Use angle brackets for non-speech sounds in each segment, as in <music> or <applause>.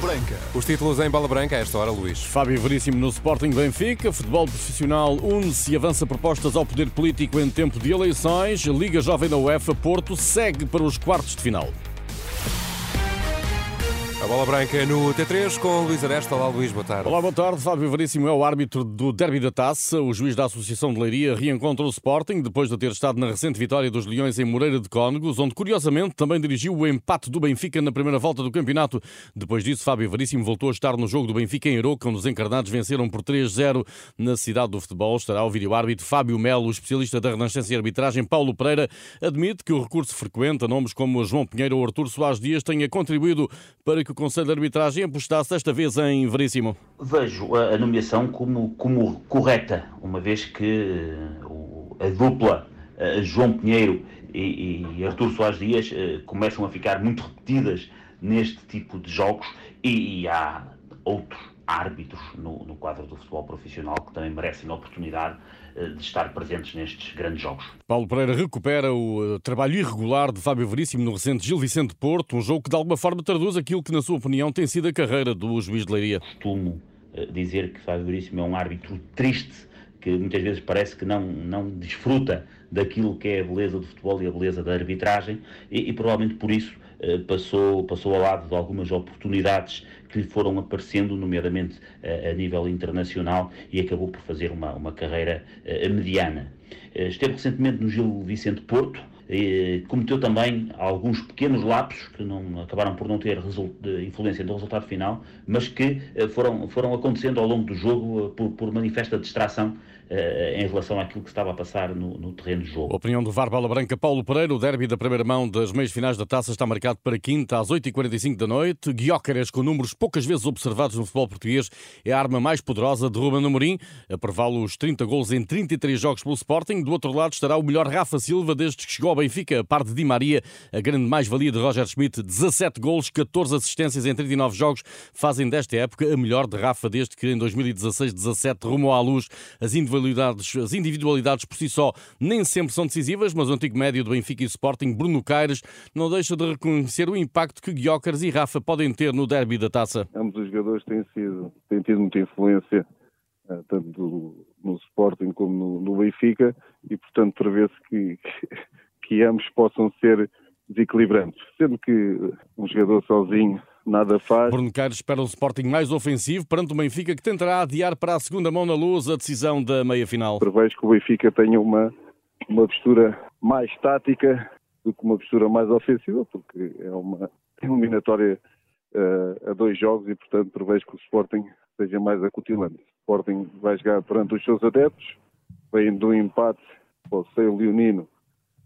Branca. Os títulos em Bola Branca a esta hora, Luís. Fábio Veríssimo no Sporting Benfica, futebol profissional une-se e avança propostas ao poder político em tempo de eleições. Liga Jovem da UEFA Porto segue para os quartos de final. A bola branca no T3 com Luís Aresta. Olá, Luís, boa tarde. Olá, boa tarde. Fábio Veríssimo é o árbitro do Derby da Taça. O juiz da Associação de Leiria reencontra o Sporting depois de ter estado na recente vitória dos Leões em Moreira de Cónegos, onde curiosamente também dirigiu o empate do Benfica na primeira volta do campeonato. Depois disso, Fábio Veríssimo voltou a estar no jogo do Benfica em Aroca, onde os encarnados venceram por 3-0 na cidade do futebol. Estará o vídeo-árbitro Fábio Melo, especialista da Renascença e Arbitragem Paulo Pereira, admite que o recurso frequente a nomes como João Pinheiro ou Artur Soares Dias tenha contribuído para que o Conselho de Arbitragem arbitragem apostasse desta vez em Veríssimo? Vejo a, nomeação como, como correta, uma vez que a dupla João Pinheiro e, e Artur Soares Dias eh, começam a ficar muito repetidas neste tipo de jogos e, e há outros árbitros no, no, quadro do futebol profissional que também merecem a oportunidade eh, de estar presentes nestes grandes jogos. Paulo Pereira recupera o eh, trabalho irregular de Fábio Veríssimo no recente Gil Vicente Porto, um jogo que de alguma forma traduz aquilo que, na sua opinião, tem sido a carreira do juiz de Leiria. Costumo eh, dizer que Fábio Veríssimo é um árbitro triste, que muitas vezes parece que não, não desfruta daquilo que é a beleza do futebol e a beleza da arbitragem, e, e provavelmente por isso passou, passou ao lado de algumas oportunidades que lhe foram aparecendo, nomeadamente eh, a nível internacional, e acabou por fazer uma, uma carreira eh, mediana. Esteve recentemente no Gil Vicente Porto, cometeu também alguns pequenos lapsos que não, acabaram por não ter influência no resultado final, mas que foram, foram acontecendo ao longo do jogo por, por manifesta distração em relação àquilo que estava a passar no, no terreno de jogo. Opinião do VAR Bola Branca Paulo Pereira, o derby da primeira mão das meias finais da taça está marcado para quinta às 8h45 da noite. Guiócaras, com números poucas vezes observados no futebol português, é a arma mais poderosa de Ruben Amorim, a prevalo os 30 gols em 33 jogos pelo Sporting. Do outro lado estará o melhor Rafa Silva desde que chegou ao Benfica, a par de Di Maria, a grande mais-valia de Roger Schmidt, 17 gols, 14 assistências em 39 jogos, fazem desta época a melhor de Rafa desde que em 2016-17 rumou à luz as individualidades individualidades, as individualidades por si só nem sempre são decisivas, mas o antigo médio do Benfica e Sporting, Bruno Caires, não deixa de reconhecer o impacto que Guiocas e Rafa podem ter no derby da taça. Ambos os jogadores têm, sido, têm tido muita influência, eh, tanto no Sporting como no, no Benfica, e portanto prevê-se que, que, <laughs> que ambos possam ser desequilibrantes. Sendo que um jogador sozinho nada faz. Bruno Caires espera um Sporting mais ofensivo perante o Benfica que tentará adiar para a segunda mão na luz a decisão da meia-final. Prevejo que o Benfica tenha uma, uma postura mais tática do que uma postura mais ofensiva, porque é uma eliminatória uh, a dois jogos e, portanto, prevejo que o Sporting seja mais acutilante. O Sporting vai jogar perante os seus adeptos, vem do empate, o seu leonino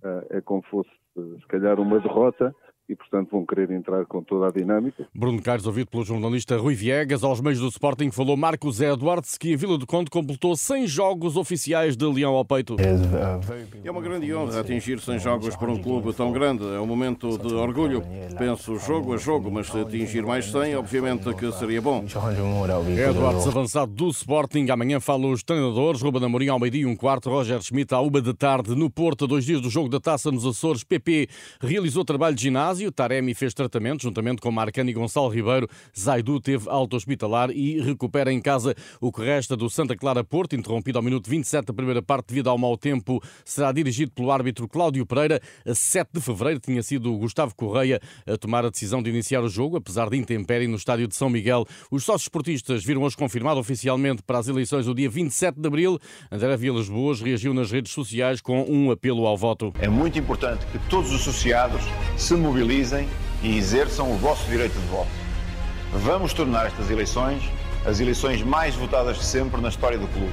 uh, é como fosse, uh, se calhar, uma derrota, e, portanto, vão querer entrar com toda a dinâmica. Bruno Carlos, ouvido pelo jornalista Rui Viegas, aos meios do Sporting falou Marcos Edwards, que em Vila do Conde completou 100 jogos oficiais de Leão ao peito. É uma grande honra atingir 100 jogos para um clube tão grande. É um momento de orgulho. Penso jogo a jogo, mas se atingir mais 100, obviamente que seria bom. Edwards, avançado do Sporting. Amanhã falam os treinadores. Ruben Amorim ao meio-dia um quarto. Roger Schmidt à uma da tarde no Porto. Dois dias do jogo da Taça nos Açores. PP realizou trabalho de ginásio ginásio. Taremi fez tratamento juntamente com Marcani e Gonçalo Ribeiro. Zaidu teve alta hospitalar e recupera em casa o que resta do Santa Clara Porto, interrompido ao minuto 27 da primeira parte devido ao mau tempo. Será dirigido pelo árbitro Cláudio Pereira. A 7 de fevereiro tinha sido o Gustavo Correia a tomar a decisão de iniciar o jogo, apesar de intempérie no estádio de São Miguel. Os sócios esportistas viram hoje confirmado oficialmente para as eleições do dia 27 de abril. André Vilas Boas reagiu nas redes sociais com um apelo ao voto. É muito importante que todos os associados se mobilizem mobilizem e exerçam o vosso direito de voto. Vamos tornar estas eleições as eleições mais votadas de sempre na história do clube.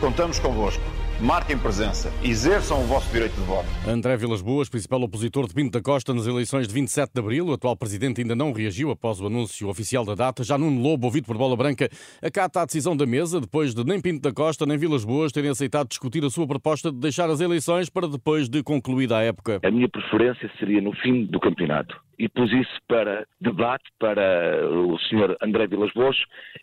Contamos convosco. Marquem presença, exerçam o vosso direito de voto. André Vilas Boas, principal opositor de Pinto da Costa nas eleições de 27 de abril. O atual presidente ainda não reagiu após o anúncio oficial da data. Já Nuno Lobo, ouvido por Bola Branca, acata a decisão da mesa depois de nem Pinto da Costa nem Vilas Boas terem aceitado discutir a sua proposta de deixar as eleições para depois de concluída a época. A minha preferência seria no fim do campeonato e pus isso para debate para o Sr. André Vilas Boas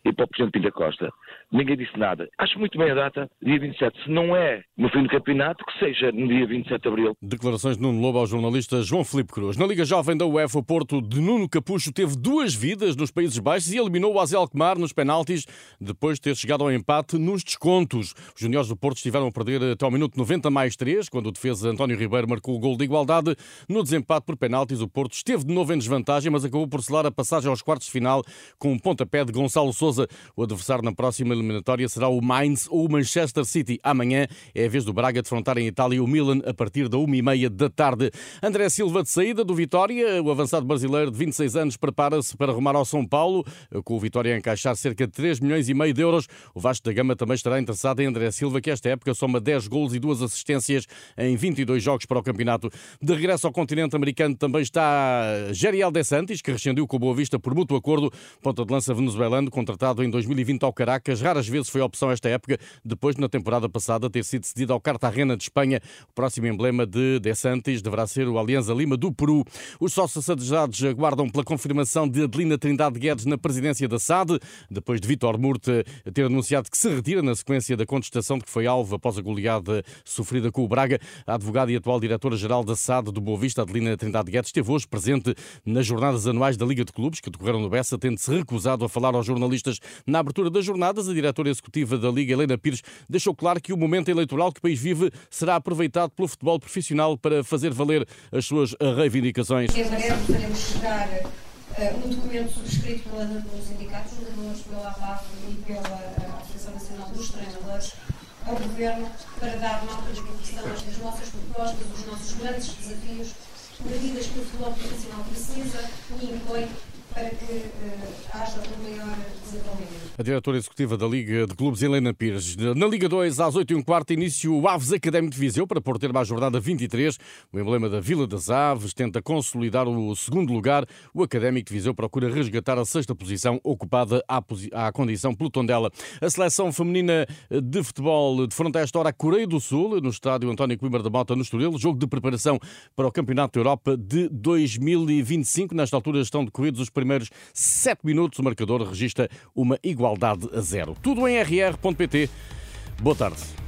e para o Presidente Pinta Costa. Ninguém disse nada. Acho muito bem a data, dia 27. Se não é no fim do campeonato, que seja no dia 27 de abril. Declarações de Nuno Lobo ao jornalista João Filipe Cruz. Na Liga Jovem da UEFA, o Porto de Nuno Capucho teve duas vidas nos Países Baixos e eliminou o Azel Alkmaar nos penaltis depois de ter chegado ao empate nos descontos. Os juniores do Porto estiveram a perder até ao minuto 90 mais 3, quando o defesa António Ribeiro marcou o gol de igualdade. No desempate por penaltis, o Porto esteve de novo em desvantagem, mas acabou por selar a passagem aos quartos de final com um pontapé de Gonçalo Souza. O adversário na próxima eliminatória será o Mainz ou o Manchester City. Amanhã é a vez do Braga defrontar em Itália o Milan a partir da 1h30 da tarde. André Silva de saída do Vitória, o avançado brasileiro de 26 anos prepara-se para rumar ao São Paulo, com o Vitória a encaixar cerca de 3 milhões e meio de euros. O Vasco da Gama também estará interessado em André Silva, que esta época soma 10 golos e 2 assistências em 22 jogos para o campeonato. De regresso ao continente americano também está Geriel De Santis, que rescindiu com o Boa Vista por mútuo acordo, ponta de lança venezuelano, contratado em 2020 ao Caracas. Raras vezes foi opção esta época, depois na temporada passada ter sido cedido ao Cartagena de Espanha. O próximo emblema de De Santis deverá ser o Alianza Lima do Peru. Os sócios adejados aguardam pela confirmação de Adelina Trindade Guedes na presidência da SAD, depois de Vitor Murta ter anunciado que se retira na sequência da contestação de que foi alvo após a goleada sofrida com o Braga. A advogada e atual diretora-geral da SAD do Boa Vista, Adelina Trindade Guedes, esteve hoje presente nas jornadas anuais da Liga de Clubes, que decorreram no Bessa, tendo-se recusado a falar aos jornalistas na abertura das jornadas. A diretora executiva da Liga, Helena Pires, deixou claro que o momento eleitoral que o país vive será aproveitado pelo futebol profissional para fazer valer as suas reivindicações. Em breve faremos chegar uh, um documento subscrito pelos sindicatos, pela APAF e pela Associação Nacional dos Treinadores, ao Governo para dar nota daquilo que são as nossas propostas, os nossos grandes desafios, medidas que o futebol profissional precisa e impõe para que uh, haja um maior. A diretora executiva da Liga de Clubes, Helena Pires. Na Liga 2, às 8 h quarto, início o Aves Académico de Viseu para pôr termo à jornada 23. O emblema da Vila das Aves tenta consolidar o segundo lugar. O Académico de Viseu procura resgatar a sexta posição ocupada à, à condição pelo Tondela. A seleção feminina de futebol defronta esta hora a Coreia do Sul, no estádio António Coimbra da Mota, no Estoril. Jogo de preparação para o Campeonato da Europa de 2025. Nesta altura estão decorridos os primeiros sete minutos. O marcador registra uma igualdade a zero. Tudo em rr.pt. Boa tarde.